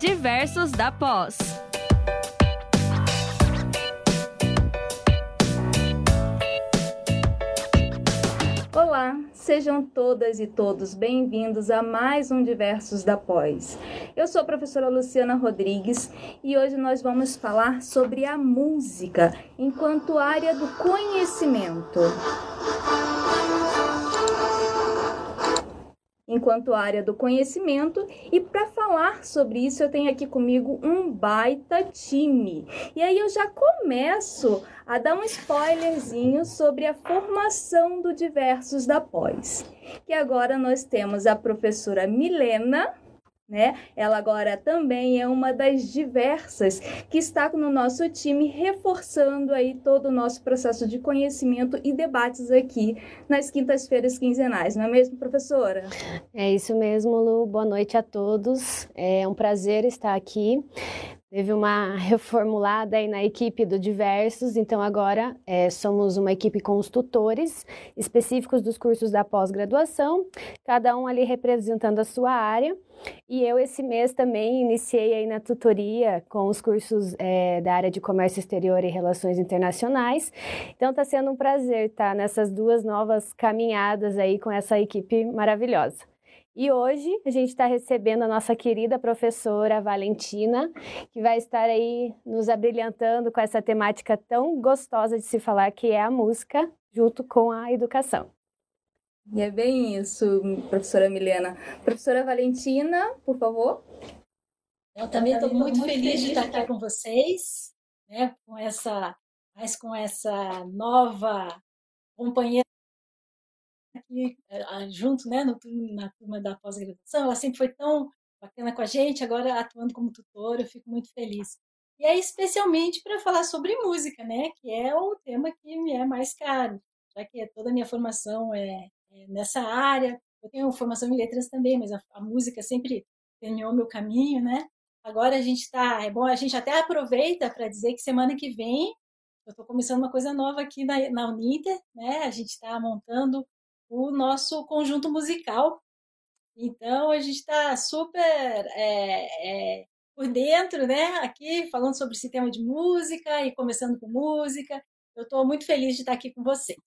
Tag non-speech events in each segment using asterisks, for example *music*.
Diversos da Pós. Olá, sejam todas e todos bem-vindos a mais um Diversos da Pós. Eu sou a professora Luciana Rodrigues e hoje nós vamos falar sobre a música enquanto área do conhecimento. Enquanto área do conhecimento. E para falar sobre isso, eu tenho aqui comigo um baita time. E aí eu já começo a dar um spoilerzinho sobre a formação do Diversos da Pós. Que agora nós temos a professora Milena né? Ela agora também é uma das diversas que está no nosso time, reforçando aí todo o nosso processo de conhecimento e debates aqui nas quintas-feiras quinzenais, não é mesmo, professora? É isso mesmo, Lu. Boa noite a todos. É um prazer estar aqui. Teve uma *laughs* reformulada aí na equipe do Diversos, então agora é, somos uma equipe com os tutores específicos dos cursos da pós-graduação, cada um ali representando a sua área. E eu esse mês também iniciei aí na tutoria com os cursos é, da área de comércio exterior e relações internacionais. Então está sendo um prazer estar nessas duas novas caminhadas aí com essa equipe maravilhosa. E hoje a gente está recebendo a nossa querida professora Valentina, que vai estar aí nos abrilhantando com essa temática tão gostosa de se falar, que é a música, junto com a educação. E é bem isso, professora Milena. Professora Valentina, por favor. Eu também estou muito, muito feliz, feliz de estar aqui com vocês, né, com essa, mais com essa nova companheira aqui eh, junto, né, no, na turma da pós-graduação, ela sempre foi tão bacana com a gente, agora atuando como tutora, eu fico muito feliz. E é especialmente para falar sobre música, né, que é o tema que me é mais caro, já que toda a minha formação é, é nessa área. Eu tenho formação em letras também, mas a, a música sempre ganhou meu caminho, né? Agora a gente está, é bom, a gente até aproveita para dizer que semana que vem eu estou começando uma coisa nova aqui na, na Uninter, né? A gente está montando o nosso conjunto musical. Então, a gente está super é, é, por dentro, né? Aqui, falando sobre esse tema de música e começando com música. Eu estou muito feliz de estar aqui com vocês.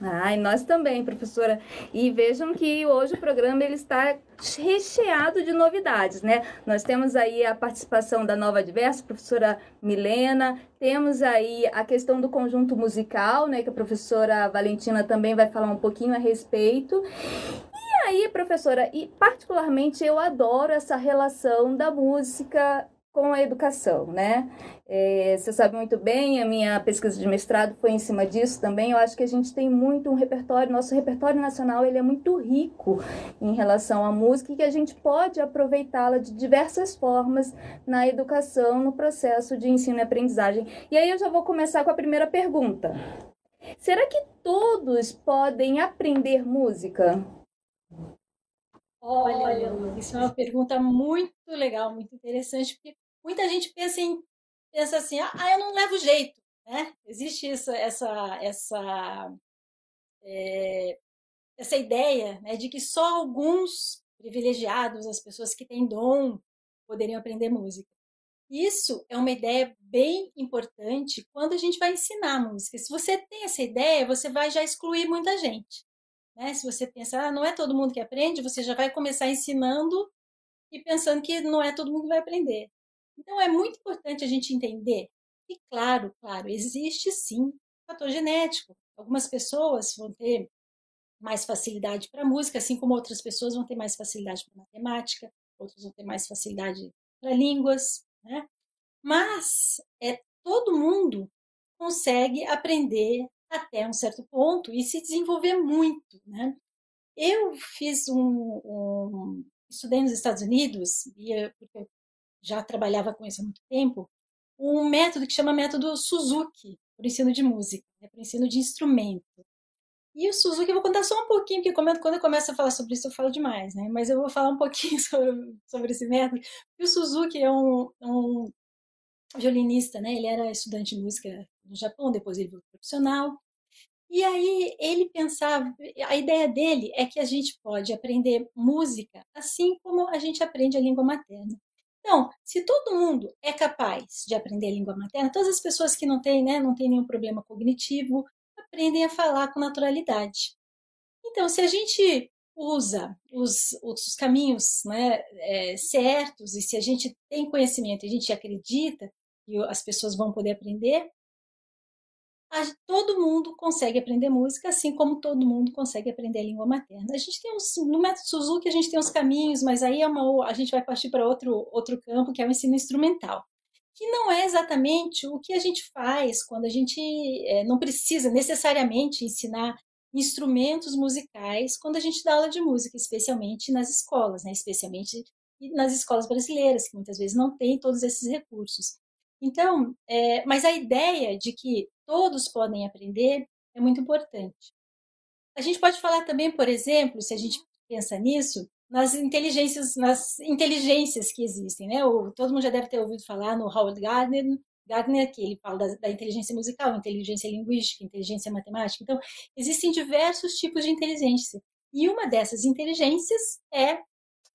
Ai, nós também, professora. E vejam que hoje o programa ele está recheado de novidades, né? Nós temos aí a participação da Nova Diversa, professora Milena, temos aí a questão do conjunto musical, né, que a professora Valentina também vai falar um pouquinho a respeito. E aí, professora, e particularmente eu adoro essa relação da música com a educação, né? É, você sabe muito bem, a minha pesquisa de mestrado foi em cima disso também. Eu acho que a gente tem muito um repertório, nosso repertório nacional ele é muito rico em relação à música e que a gente pode aproveitá-la de diversas formas na educação, no processo de ensino e aprendizagem. E aí eu já vou começar com a primeira pergunta. Será que todos podem aprender música? Olha, isso é uma pergunta muito legal, muito interessante, porque muita gente pensa em pensa assim, ah, eu não levo jeito, né? Existe essa essa essa é, essa ideia né, de que só alguns privilegiados, as pessoas que têm dom, poderiam aprender música. Isso é uma ideia bem importante quando a gente vai ensinar música. Se você tem essa ideia, você vai já excluir muita gente. Né? Se você pensa, ah, não é todo mundo que aprende, você já vai começar ensinando e pensando que não é todo mundo que vai aprender. Então é muito importante a gente entender que, claro, claro, existe sim fator genético. Algumas pessoas vão ter mais facilidade para música, assim como outras pessoas vão ter mais facilidade para matemática, outros vão ter mais facilidade para línguas, né? Mas é todo mundo consegue aprender até um certo ponto e se desenvolver muito, né? Eu fiz um, um estudei nos Estados Unidos e porque eu já trabalhava com isso há muito tempo, um método que chama método Suzuki para o ensino de música, né, para o ensino de instrumento. E o Suzuki, eu vou contar só um pouquinho, porque quando eu começo a falar sobre isso, eu falo demais, né? Mas eu vou falar um pouquinho *laughs* sobre, sobre esse método. E o Suzuki é um, um violinista, né? Ele era estudante de música no Japão, depois ele virou profissional. E aí ele pensava, a ideia dele é que a gente pode aprender música assim como a gente aprende a língua materna. Então, se todo mundo é capaz de aprender a língua materna, todas as pessoas que não têm, né, não têm nenhum problema cognitivo, aprendem a falar com naturalidade. Então, se a gente usa os, os caminhos né, é, certos e se a gente tem conhecimento, a gente acredita que as pessoas vão poder aprender, todo mundo consegue aprender música, assim como todo mundo consegue aprender a língua materna. A gente tem uns, no método Suzuki a gente tem uns caminhos, mas aí é uma, a gente vai partir para outro, outro campo, que é o ensino instrumental, que não é exatamente o que a gente faz quando a gente é, não precisa necessariamente ensinar instrumentos musicais quando a gente dá aula de música, especialmente nas escolas, né? especialmente nas escolas brasileiras, que muitas vezes não têm todos esses recursos. Então, é, mas a ideia de que todos podem aprender é muito importante. A gente pode falar também, por exemplo, se a gente pensa nisso, nas inteligências, nas inteligências que existem, né? O, todo mundo já deve ter ouvido falar no Howard Gardner, Gardner que ele fala da, da, inteligência musical, inteligência linguística, inteligência matemática. Então, existem diversos tipos de inteligência. E uma dessas inteligências é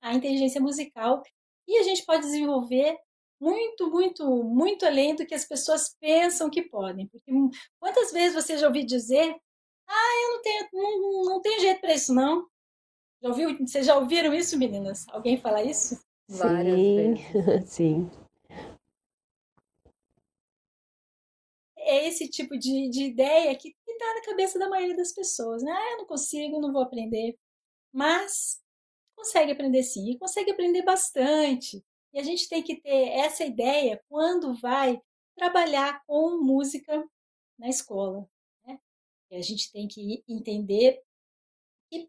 a inteligência musical. E a gente pode desenvolver muito, muito, muito além do que as pessoas pensam que podem. Porque quantas vezes você já ouviu dizer, ah, eu não tenho, não, não tenho jeito para isso, não. Já ouviu, vocês já ouviram isso, meninas? Alguém falar isso? Várias Sim. vezes. *laughs* Sim. É esse tipo de, de ideia que está na cabeça da maioria das pessoas, né? Ah, eu não consigo, não vou aprender. Mas consegue aprender sim, e consegue aprender bastante. E a gente tem que ter essa ideia quando vai trabalhar com música na escola. Né? E a gente tem que entender que,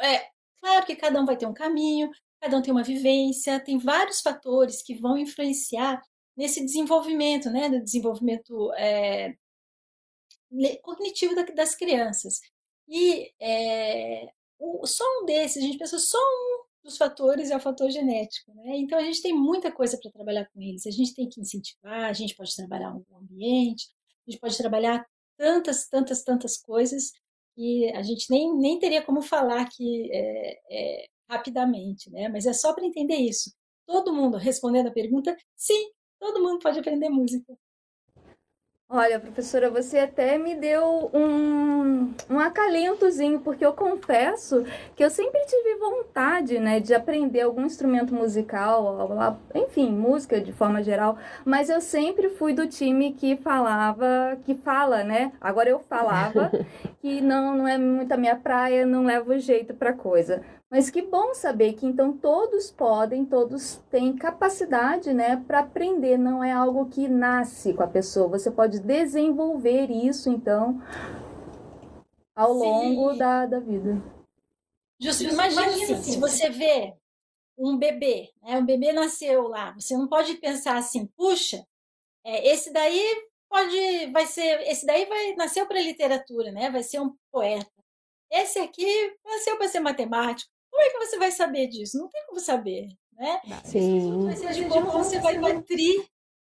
é, claro que cada um vai ter um caminho, cada um tem uma vivência, tem vários fatores que vão influenciar nesse desenvolvimento, né, do desenvolvimento é, cognitivo das crianças. E é, o, só um desses, a gente pensa só um dos fatores é o fator genético. Né? Então, a gente tem muita coisa para trabalhar com eles. A gente tem que incentivar, a gente pode trabalhar o ambiente, a gente pode trabalhar tantas, tantas, tantas coisas que a gente nem, nem teria como falar aqui é, é, rapidamente, né? Mas é só para entender isso. Todo mundo respondendo a pergunta, sim, todo mundo pode aprender música. Olha, professora, você até me deu um, um acalentozinho, porque eu confesso que eu sempre tive vontade, né, de aprender algum instrumento musical, enfim, música de forma geral, mas eu sempre fui do time que falava, que fala, né? Agora eu falava *laughs* que não, não é muito a minha praia, não levo jeito para coisa. Mas que bom saber que então todos podem, todos têm capacidade, né, para aprender. Não é algo que nasce com a pessoa. Você pode desenvolver isso então ao Sim. longo da, da vida. Justo, imagina, imagina assim, se você vê um bebê, né, um bebê nasceu lá, você não pode pensar assim, puxa, é, esse daí pode, vai ser, esse daí vai nasceu para literatura, né, vai ser um poeta. Esse aqui nasceu para ser matemático. Como é que você vai saber disso? Não tem como saber, né? Sim. Vai ser de como você vai nutrir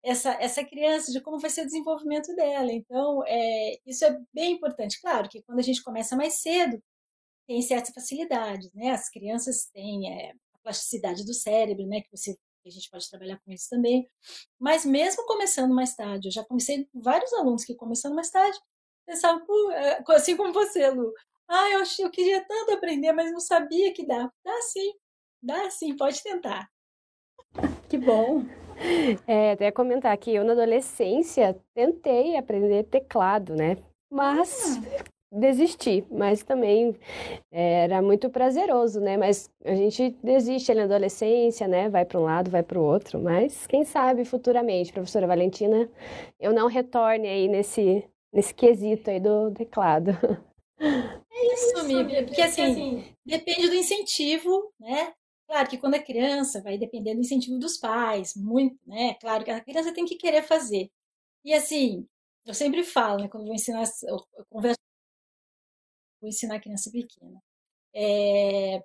essa, essa criança, de como vai ser o desenvolvimento dela. Então, é, isso é bem importante. Claro que quando a gente começa mais cedo, tem certas facilidades, né? As crianças têm é, a plasticidade do cérebro, né? Que você a gente pode trabalhar com isso também. Mas mesmo começando mais tarde, eu já comecei vários alunos que começando mais tarde pensavam, é, assim como você, Lu, ah, eu, eu queria tanto aprender, mas não sabia que dá. Dá sim, dá sim, pode tentar. Que bom. É, até comentar que eu na adolescência tentei aprender teclado, né? Mas ah. desisti, mas também é, era muito prazeroso, né? Mas a gente desiste na adolescência, né? Vai para um lado, vai para o outro, mas quem sabe futuramente, professora Valentina, eu não retorne aí nesse nesse quesito aí do teclado. *laughs* É isso, amiga. Porque assim, assim, depende do incentivo, né? Claro que quando é criança, vai depender do incentivo dos pais, muito, né? Claro que a criança tem que querer fazer. E assim, eu sempre falo, né? Quando eu vou ensinar, eu converso, vou ensinar a criança pequena. É,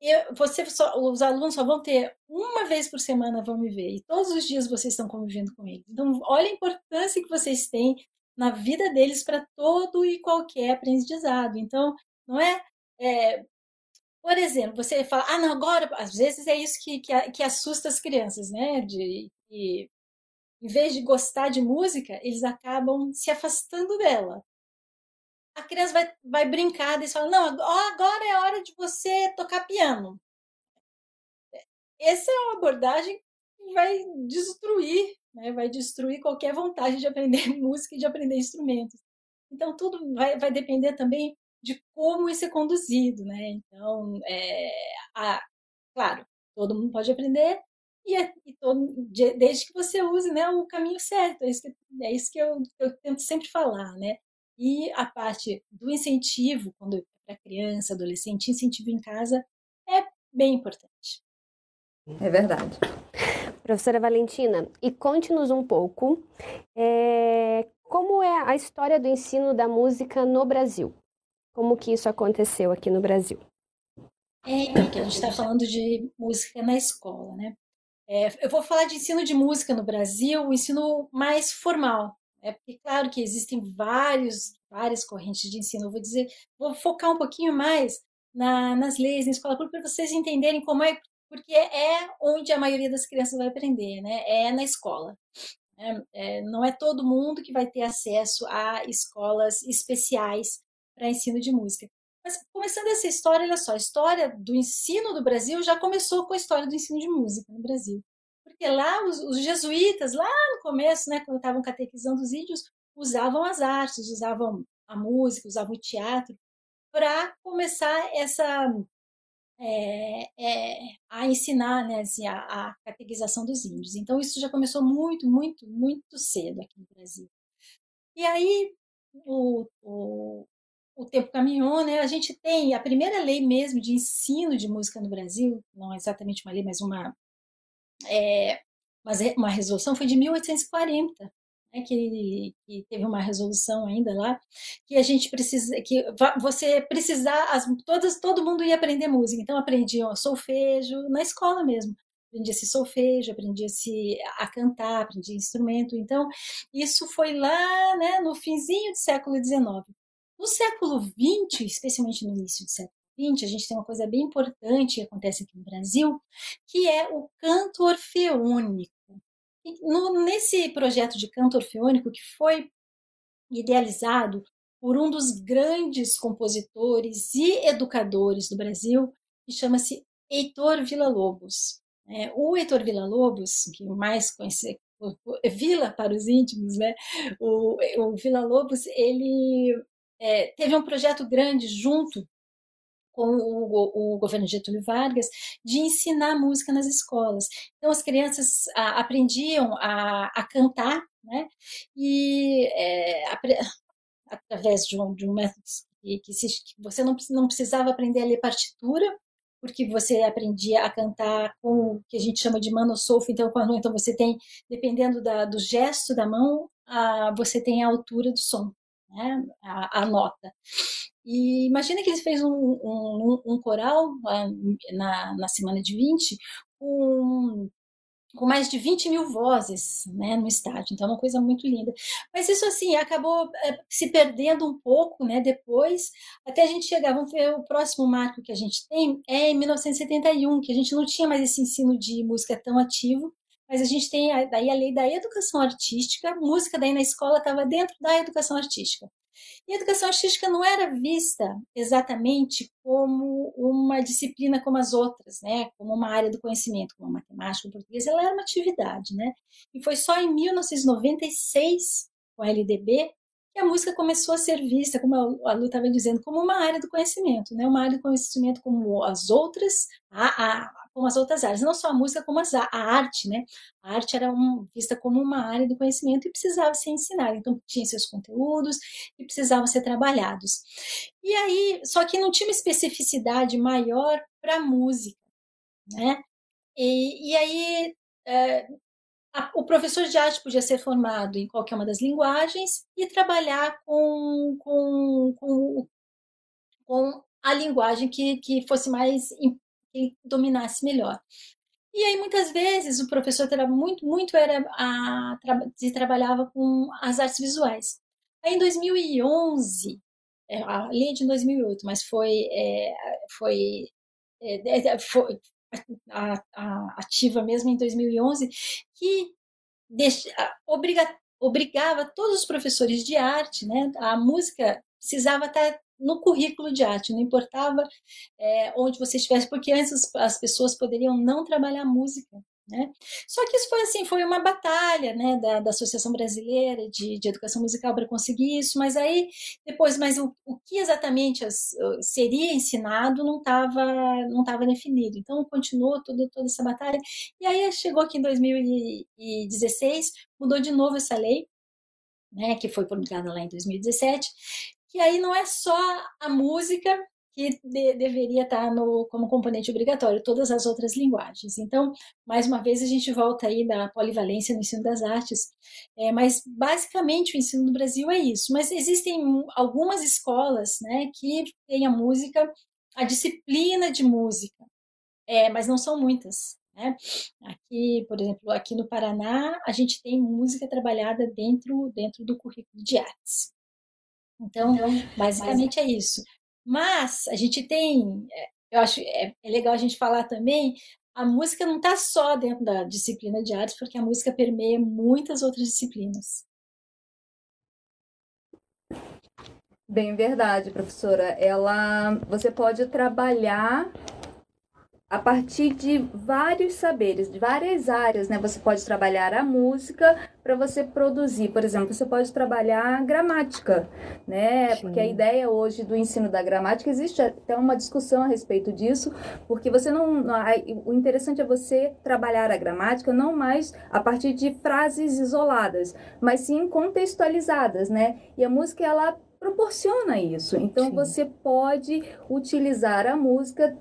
eu, você só, os alunos só vão ter uma vez por semana vão me ver e todos os dias vocês estão convivendo com eles. Então, olha a importância que vocês têm na vida deles para todo e qualquer aprendizado. Então, não é, é por exemplo, você fala, ah, não, agora, às vezes é isso que, que, que assusta as crianças, né? De, de, em vez de gostar de música, eles acabam se afastando dela. A criança vai, vai brincar e fala, não, agora é hora de você tocar piano. Essa é uma abordagem que vai destruir, né? vai destruir qualquer vontade de aprender *laughs* música e de aprender instrumentos. Então, tudo vai, vai depender também de como isso é conduzido, né? Então, é, a, claro, todo mundo pode aprender e, é, e todo, desde que você use né, o caminho certo. É isso que, é isso que eu, eu tento sempre falar, né? E a parte do incentivo, quando é para criança, adolescente, incentivo em casa é bem importante. É verdade. Professora Valentina, e conte-nos um pouco é, como é a história do ensino da música no Brasil. Como que isso aconteceu aqui no Brasil? É, então, que a gente está falando de música na escola, né? É, eu vou falar de ensino de música no Brasil, o ensino mais formal. É claro, que existem vários, várias correntes de ensino. Eu vou dizer, vou focar um pouquinho mais na, nas leis, na escola para vocês entenderem como é, porque é onde a maioria das crianças vai aprender, né? É na escola. É, é, não é todo mundo que vai ter acesso a escolas especiais para ensino de música. Mas começando essa história, olha só, a história do ensino do Brasil já começou com a história do ensino de música no Brasil. Porque lá os, os jesuítas, lá no começo, né, quando estavam catequizando os índios, usavam as artes, usavam a música, usavam o teatro para começar essa é, é, a ensinar né, assim, a, a, catequização dos índios. Então, isso já começou muito, muito, muito cedo aqui no Brasil. E aí, o, o, o tempo caminhou, né? A gente tem a primeira lei mesmo de ensino de música no Brasil, não é exatamente uma lei, mas uma, é, uma resolução, foi de 1840. Né, que, que, teve uma resolução ainda lá, que a gente precisa, que você precisar, as, todas, todo mundo ia aprender música, então aprendiam solfejo na escola mesmo, aprendia-se solfejo, aprendia-se a cantar, aprendia instrumento, então isso foi lá, né, no finzinho do século XIX. No século XX, especialmente no início do século XX, a gente tem uma coisa bem importante que acontece aqui no Brasil, que é o canto orfeônico. No, nesse projeto de canto orfeônico, que foi idealizado por um dos grandes compositores e educadores do Brasil, que chama-se Heitor Villa-Lobos. É, o Heitor Villa-Lobos, que mais conhece, Vila para os íntimos, né? O, o Vila Lobos ele é, teve um projeto grande junto com o, o, governo Getúlio Vargas de ensinar música nas escolas. Então as crianças a, aprendiam a, a, cantar, né? E é, *laughs* através de um, de um método que, que, se, que, você não, não precisava aprender a ler partitura, porque você aprendia a cantar com o que a gente chama de manosolfo, então quando então você tem, dependendo da, do gesto da mão, a, você tem a altura do som né, a, a, nota. E imagina que ele fez um, um, um coral na, na semana de 20 com, com mais de 20 mil vozes né, no estádio, então é uma coisa muito linda. Mas isso assim acabou é, se perdendo um pouco né, depois, até a gente chegar, vamos ver o próximo marco que a gente tem, é em 1971, que a gente não tinha mais esse ensino de música tão ativo, mas a gente tem daí a lei da educação artística, música daí na escola estava dentro da educação artística. E a educação artística não era vista exatamente como uma disciplina como as outras, né? como uma área do conhecimento, como a matemática, o português, ela era uma atividade. Né? E foi só em 1996, com a LDB, que a música começou a ser vista, como a Lu estava dizendo, como uma área do conhecimento, né? uma área do conhecimento como as outras, a, a, como as outras áreas, não só a música, como as, a arte, né? A arte era um, vista como uma área do conhecimento e precisava ser ensinada, então tinha seus conteúdos e precisavam ser trabalhados. E aí, só que não tinha uma especificidade maior para a música, né? E, e aí, é, a, o professor de arte podia ser formado em qualquer uma das linguagens e trabalhar com, com, com, com a linguagem que, que fosse mais que dominasse melhor. E aí, muitas vezes, o professor era muito, muito era a, se trabalhava com as artes visuais. Aí, em 2011, é, a lei é de 2008, mas foi, é, foi é, foi a, a, ativa mesmo em 2011, que deixa, obriga, obrigava todos os professores de arte, né? A música precisava estar no currículo de arte, não importava é, onde você estivesse, porque antes as pessoas poderiam não trabalhar música. Né? Só que isso foi assim, foi uma batalha né, da, da Associação Brasileira de, de Educação Musical para conseguir isso, mas aí depois, mas o, o que exatamente as, seria ensinado não estava não tava definido. Então continuou toda, toda essa batalha. E aí chegou aqui em 2016, mudou de novo essa lei, né, que foi promulgada lá em 2017, que aí não é só a música que de, deveria estar no, como componente obrigatório, todas as outras linguagens. Então, mais uma vez, a gente volta aí da polivalência no ensino das artes, é, mas basicamente o ensino no Brasil é isso. Mas existem algumas escolas né, que têm a música, a disciplina de música, é, mas não são muitas. Né? Aqui, por exemplo, aqui no Paraná, a gente tem música trabalhada dentro, dentro do currículo de artes. Então, então basicamente mas... é isso. Mas a gente tem, é, eu acho é, é legal a gente falar também, a música não está só dentro da disciplina de artes, porque a música permeia muitas outras disciplinas. Bem verdade, professora. Ela, você pode trabalhar a partir de vários saberes, de várias áreas, né? Você pode trabalhar a música para você produzir, por exemplo, você pode trabalhar gramática, né? Sim. Porque a ideia hoje do ensino da gramática existe até uma discussão a respeito disso, porque você não, o interessante é você trabalhar a gramática não mais a partir de frases isoladas, mas sim contextualizadas, né? E a música ela proporciona isso. Então Sim. você pode utilizar a música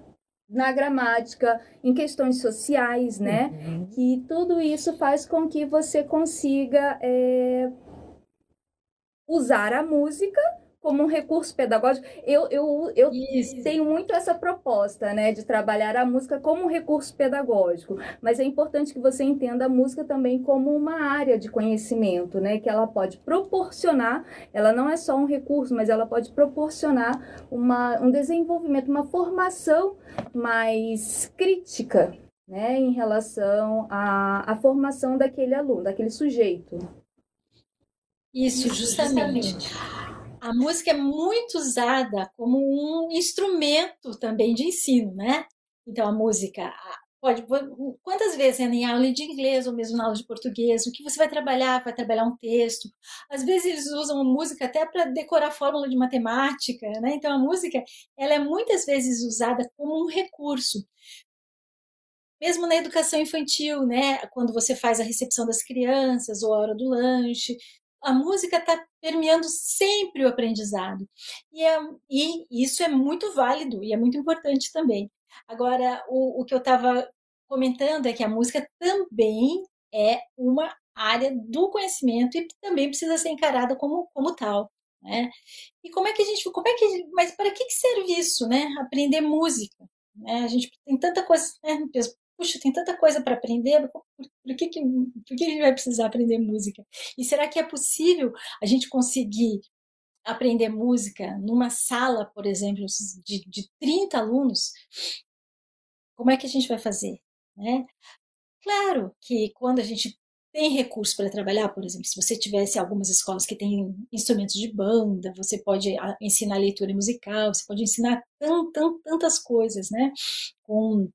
na gramática, em questões sociais, né? Uhum. Que tudo isso faz com que você consiga é, usar a música como um recurso pedagógico. Eu, eu, eu tenho muito essa proposta, né, de trabalhar a música como um recurso pedagógico, mas é importante que você entenda a música também como uma área de conhecimento, né, que ela pode proporcionar, ela não é só um recurso, mas ela pode proporcionar uma, um desenvolvimento, uma formação mais crítica, né, em relação à, à formação daquele aluno, daquele sujeito. Isso, justamente. justamente a música é muito usada como um instrumento também de ensino, né? Então a música pode quantas vezes em aula de inglês ou mesmo na aula de português, o que você vai trabalhar, vai trabalhar um texto. Às vezes eles usam a música até para decorar fórmula de matemática, né? Então a música, ela é muitas vezes usada como um recurso. Mesmo na educação infantil, né? Quando você faz a recepção das crianças ou a hora do lanche, a música está permeando sempre o aprendizado. E, é, e, isso é muito válido e é muito importante também. Agora, o, o que eu estava comentando é que a música também é uma área do conhecimento e também precisa ser encarada como, como tal. Né? E como é que a gente, como é que, mas para que serve isso, né? Aprender música, né? A gente tem tanta coisa, né? puxa, tem tanta coisa para aprender, por, por, que, que, por que a gente vai precisar aprender música? E será que é possível a gente conseguir aprender música numa sala, por exemplo, de, de 30 alunos? Como é que a gente vai fazer? Né? Claro que quando a gente tem recursos para trabalhar, por exemplo, se você tivesse algumas escolas que têm instrumentos de banda, você pode ensinar leitura musical, você pode ensinar tant, tant, tantas coisas, né? Com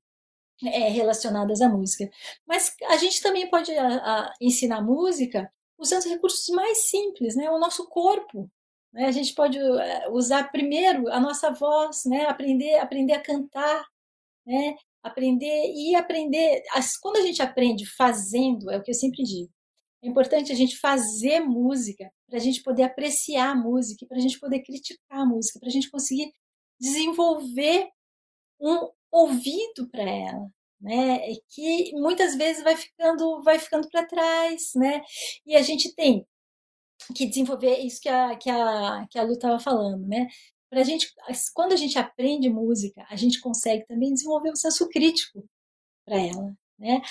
é, relacionadas à música. Mas a gente também pode a, a, ensinar música usando recursos mais simples, né? O nosso corpo. Né? A gente pode é, usar primeiro a nossa voz, né? Aprender, aprender a cantar, né? Aprender e aprender. Quando a gente aprende fazendo, é o que eu sempre digo. É importante a gente fazer música para a gente poder apreciar a música, para a gente poder criticar a música, para a gente conseguir desenvolver um ouvido para ela, né? Que muitas vezes vai ficando, vai ficando para trás, né? E a gente tem que desenvolver isso que a, que a, que a Lu estava falando, né? Pra gente, quando a gente aprende música, a gente consegue também desenvolver um senso crítico para ela, né?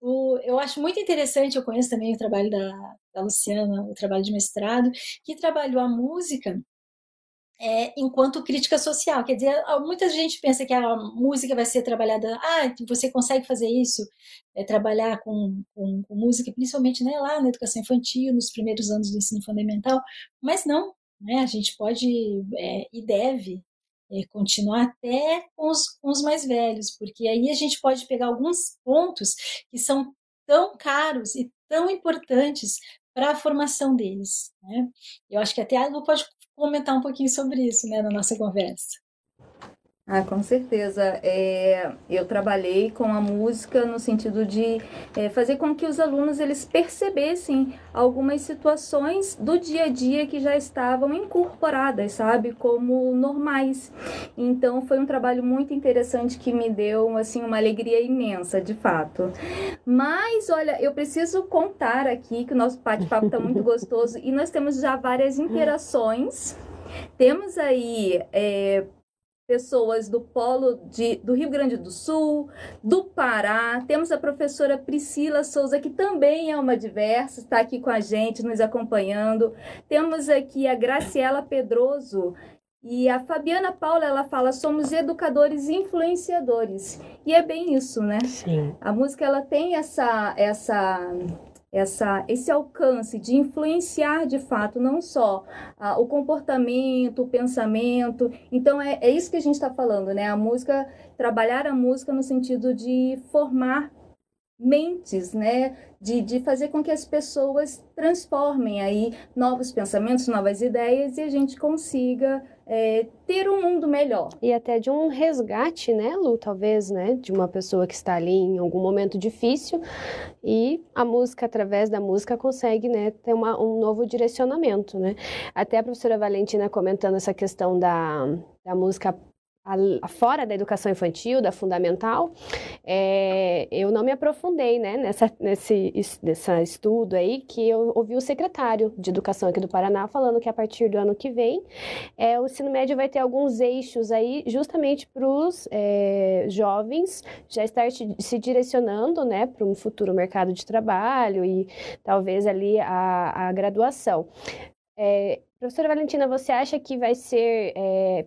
O, eu acho muito interessante, eu conheço também o trabalho da, da Luciana, o trabalho de mestrado, que trabalhou a música é, enquanto crítica social. Quer dizer, muita gente pensa que a música vai ser trabalhada, ah, você consegue fazer isso, é, trabalhar com, com, com, música, principalmente né, lá na educação infantil, nos primeiros anos do ensino fundamental, mas não, né, a gente pode é, e deve é, continuar até com os, com os mais velhos, porque aí a gente pode pegar alguns pontos que são tão caros e tão importantes para a formação deles. Né? Eu acho que até a Lu pode comentar um pouquinho sobre isso né, na nossa conversa. Ah, com certeza. É, eu trabalhei com a música no sentido de é, fazer com que os alunos eles percebessem algumas situações do dia a dia que já estavam incorporadas, sabe, como normais. Então foi um trabalho muito interessante que me deu assim uma alegria imensa, de fato. Mas olha, eu preciso contar aqui que o nosso bate-papo está muito *laughs* gostoso e nós temos já várias interações. Temos aí é, pessoas do polo de, do Rio Grande do Sul, do Pará. Temos a professora Priscila Souza, que também é uma diversa, está aqui com a gente, nos acompanhando. Temos aqui a Graciela Pedroso, e a Fabiana Paula, ela fala, somos educadores influenciadores. E é bem isso, né? Sim. A música, ela tem essa, essa essa, esse alcance de influenciar de fato não só ah, o comportamento, o pensamento. Então é, é isso que a gente está falando, né? A música, trabalhar a música no sentido de formar mentes, né? De, de fazer com que as pessoas transformem aí novos pensamentos, novas ideias e a gente consiga é, ter um mundo melhor. E até de um resgate, né, Lu, talvez, né, de uma pessoa que está ali em algum momento difícil e a música, através da música, consegue, né, ter uma, um novo direcionamento, né. Até a professora Valentina comentando essa questão da, da música fora da educação infantil, da fundamental, é, eu não me aprofundei né, nessa, nesse, nesse estudo aí, que eu ouvi o secretário de Educação aqui do Paraná falando que a partir do ano que vem, é, o ensino médio vai ter alguns eixos aí justamente para os é, jovens já estar se direcionando né, para um futuro mercado de trabalho e talvez ali a, a graduação. É, professora Valentina, você acha que vai ser é,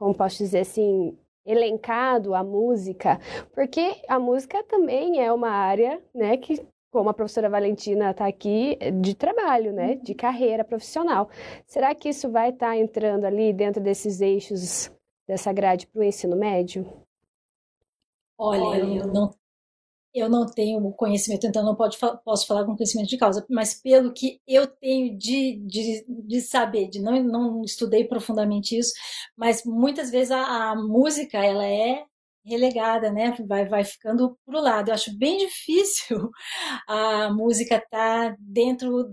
como posso dizer assim, elencado a música, porque a música também é uma área, né, que como a professora Valentina está aqui, de trabalho, né, de carreira profissional. Será que isso vai estar tá entrando ali dentro desses eixos dessa grade para o ensino médio? Olha, eu não eu não tenho conhecimento, então não pode, posso falar com conhecimento de causa, mas pelo que eu tenho de, de, de saber, de não, não estudei profundamente isso, mas muitas vezes a, a música ela é relegada, né? Vai, vai ficando pro lado. Eu acho bem *laughs* difícil a música estar tá dentro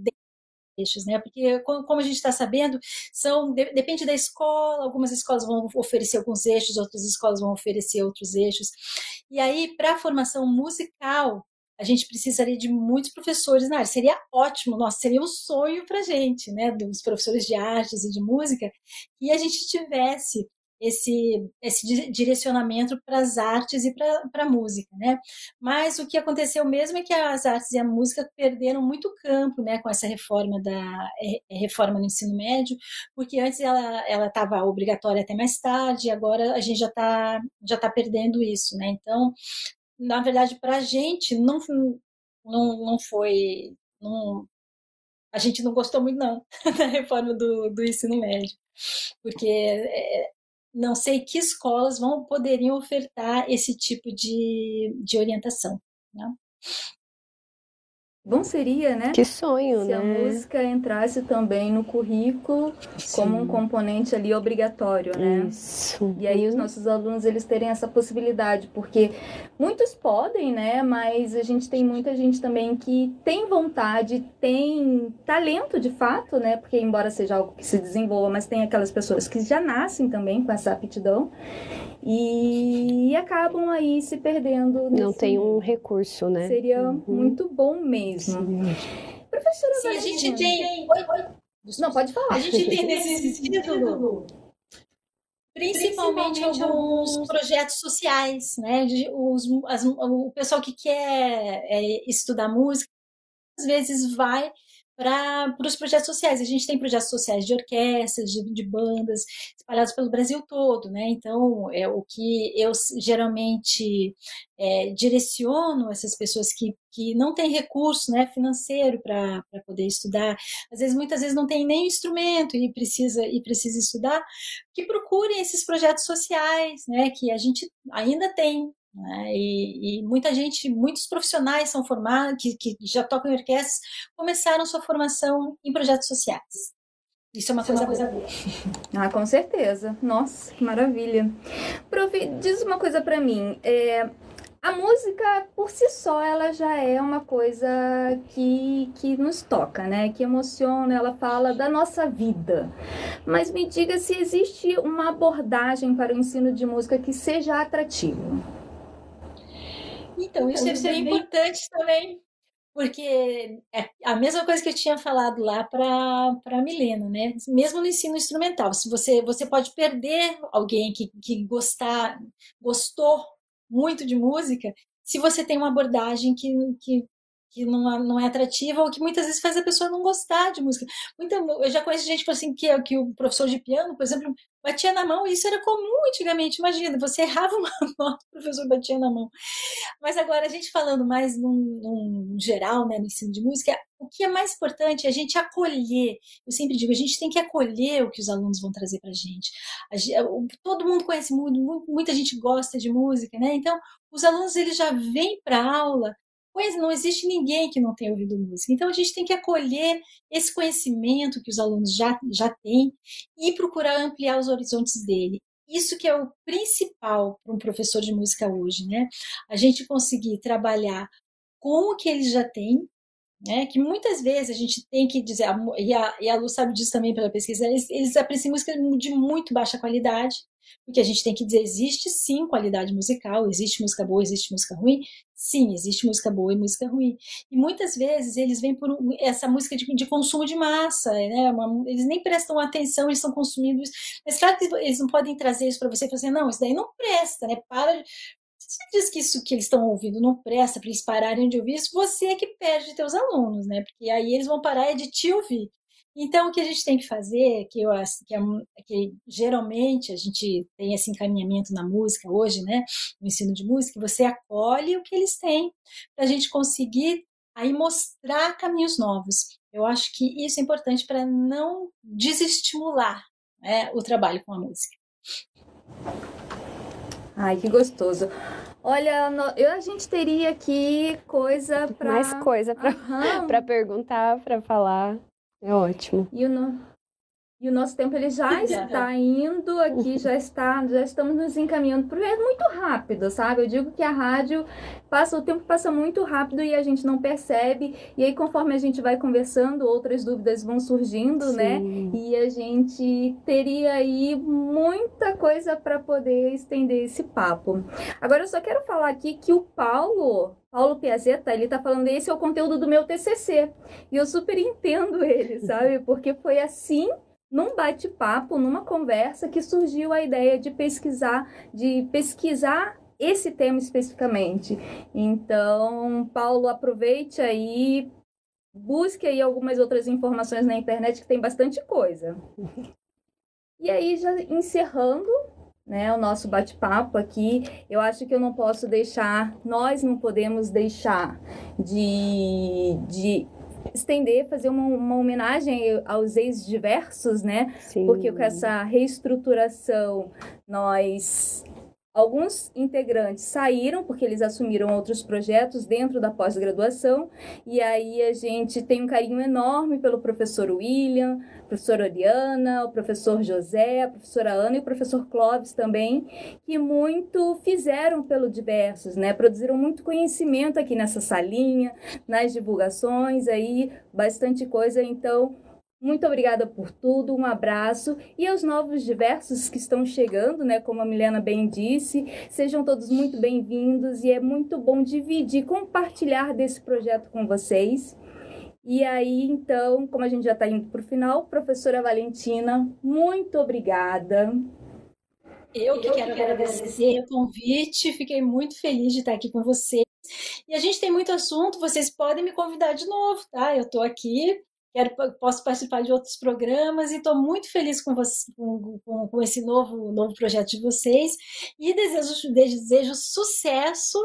de eixos, né? Porque como a gente está sabendo, são depende da escola. Algumas escolas vão oferecer alguns eixos, outras escolas vão oferecer outros eixos. E aí, para a formação musical, a gente precisaria de muitos professores na área. Seria ótimo, nossa, seria um sonho para a gente, né, dos professores de artes e de música, que a gente tivesse esse, esse direcionamento para as artes e para a música, né? Mas o que aconteceu mesmo é que as artes e a música perderam muito campo, né, com essa reforma da é, é, reforma no ensino médio, porque antes ela ela estava obrigatória até mais tarde, agora a gente já está já tá perdendo isso, né? Então, na verdade, para a gente não não, não foi não, a gente não gostou muito não *laughs* da reforma do, do ensino médio, porque é, não sei que escolas vão poderiam ofertar esse tipo de, de orientação. Né? Bom seria, né? Que sonho, Se né? a música entrasse também no currículo Sim. como um componente ali obrigatório, né? Isso. E aí os nossos alunos eles terem essa possibilidade, porque muitos podem, né? Mas a gente tem muita gente também que tem vontade, tem talento de fato, né? Porque embora seja algo que se desenvolva, mas tem aquelas pessoas que já nascem também com essa aptidão e acabam aí se perdendo. Não tem um recurso, né? Seria uhum. muito bom mesmo. Sim. Professora, Sim, a gente tem. Não, pode falar. A gente tem *laughs* nesse sentido. Principalmente, principalmente alguns projetos sociais, né? De, os, as, o pessoal que quer é, estudar música, às vezes vai para os projetos sociais. A gente tem projetos sociais de orquestras, de, de, bandas, espalhados pelo Brasil todo, né? Então, é o que eu geralmente é, direciono essas pessoas que, que não têm recurso né, financeiro para poder estudar, às vezes, muitas vezes não tem nem instrumento e precisa, e precisa estudar, que procurem esses projetos sociais, né? Que a gente ainda tem né? E, e, muita gente, muitos profissionais são formados, que, que já tocam em orquestras, começaram sua formação em projetos sociais. Isso é uma, Isso coisa, é uma coisa boa. Ah, com certeza. Nossa, que maravilha. Prof, diz uma coisa para mim. É, a música, por si só, ela já é uma coisa que, que nos toca, né? Que emociona, ela fala da nossa vida. Mas me diga se existe uma abordagem para o ensino de música que seja atrativo. Então, isso, isso é, bem importante também, porque é a mesma coisa que eu tinha falado lá para a Milena, né? Mesmo no ensino instrumental, se você, você pode perder alguém que, que gostar, gostou muito de música, se você tem uma abordagem que, que que não é, não é atrativa ou que muitas vezes faz a pessoa não gostar de música. Muita, eu já conheço gente assim, que, que o professor de piano, por exemplo, batia na mão, isso era comum antigamente. Imagina, você errava uma *laughs* nota, o professor batia na mão. Mas agora, a gente falando mais num, num geral, né, no ensino de música, o que é mais importante é a gente acolher. Eu sempre digo, a gente tem que acolher o que os alunos vão trazer para a gente. Todo mundo conhece muito, muita gente gosta de música, né? Então, os alunos eles já vêm para a aula Pois não existe ninguém que não tenha ouvido música. Então a gente tem que acolher esse conhecimento que os alunos já, já têm e procurar ampliar os horizontes dele. Isso que é o principal para um professor de música hoje, né? A gente conseguir trabalhar com o que eles já têm, né? Que muitas vezes a gente tem que dizer, e a, e a Lu sabe disso também pela pesquisa, eles, eles apreciam música de muito baixa qualidade, porque a gente tem que dizer, existe sim qualidade musical, existe música boa, existe música ruim, sim, existe música boa e música ruim. E muitas vezes eles vêm por essa música de, de consumo de massa, né? Uma, eles nem prestam atenção, eles estão consumindo isso. Mas claro que eles não podem trazer isso para você e falar assim, não, isso daí não presta, né? Para você diz que isso que eles estão ouvindo não presta para eles pararem de ouvir isso, você é que perde teus alunos, né? Porque aí eles vão parar de te ouvir. Então, o que a gente tem que fazer, que, eu, que, é, que geralmente a gente tem esse encaminhamento na música hoje, né, no ensino de música, você acolhe o que eles têm, para a gente conseguir aí mostrar caminhos novos. Eu acho que isso é importante para não desestimular né, o trabalho com a música. Ai, que gostoso. Olha, eu, a gente teria aqui coisa para. Mais coisa para *laughs* perguntar, para falar. É ótimo. E o, no... e o nosso tempo ele *laughs* já está indo aqui, já está, já estamos nos encaminhando por é muito rápido, sabe? Eu digo que a rádio passa, o tempo passa muito rápido e a gente não percebe. E aí, conforme a gente vai conversando, outras dúvidas vão surgindo, né? Sim. né? E a gente teria aí muita coisa para poder estender esse papo. Agora, eu só quero falar aqui que o Paulo Paulo Piazeta, ele tá falando, esse é o conteúdo do meu TCC. E eu super entendo ele, *laughs* sabe? Porque foi assim, num bate-papo, numa conversa, que surgiu a ideia de pesquisar, de pesquisar esse tema especificamente. Então, Paulo, aproveite aí, busque aí algumas outras informações na internet que tem bastante coisa. E aí, já encerrando, né, o nosso bate-papo aqui. Eu acho que eu não posso deixar, nós não podemos deixar de, de estender, fazer uma, uma homenagem aos ex-diversos, né? Sim. Porque com essa reestruturação nós Alguns integrantes saíram porque eles assumiram outros projetos dentro da pós-graduação, e aí a gente tem um carinho enorme pelo professor William, professora Oriana, o professor José, a professora Ana e o professor Clóvis também, que muito fizeram pelo diversos, né? Produziram muito conhecimento aqui nessa salinha, nas divulgações aí, bastante coisa, então muito obrigada por tudo, um abraço e aos novos diversos que estão chegando, né? Como a Milena bem disse, sejam todos muito bem-vindos e é muito bom dividir, compartilhar desse projeto com vocês. E aí, então, como a gente já está indo para o final, professora Valentina, muito obrigada. Eu que quero agradecer o convite, fiquei muito feliz de estar aqui com vocês. E a gente tem muito assunto, vocês podem me convidar de novo, tá? Eu estou aqui quero, posso participar de outros programas e estou muito feliz com, você, com, com, com, esse novo, novo projeto de vocês e desejo, desejo sucesso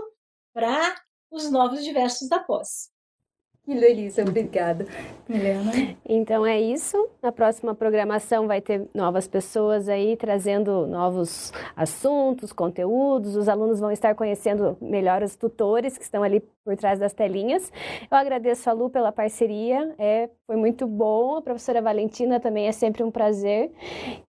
para os novos diversos da pós. Que delícia, obrigada. Milena. Então é isso. Na próxima programação vai ter novas pessoas aí trazendo novos assuntos, conteúdos. Os alunos vão estar conhecendo melhor os tutores que estão ali por trás das telinhas. Eu agradeço a Lu pela parceria. É, foi muito bom. A professora Valentina também é sempre um prazer.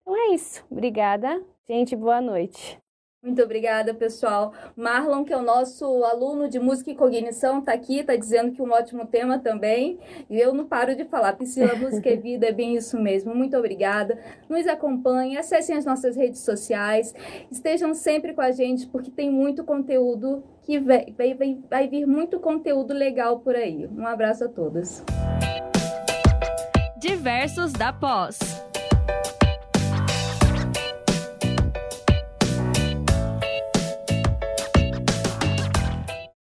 Então é isso. Obrigada. Gente, boa noite. Muito obrigada, pessoal. Marlon, que é o nosso aluno de música e cognição, está aqui, está dizendo que um ótimo tema também. E eu não paro de falar. Priscila, música é vida, é bem isso mesmo. Muito obrigada. Nos acompanhem, acessem as nossas redes sociais, estejam sempre com a gente, porque tem muito conteúdo que vai, vai, vai, vir muito conteúdo legal por aí. Um abraço a todos. Diversos da Pós.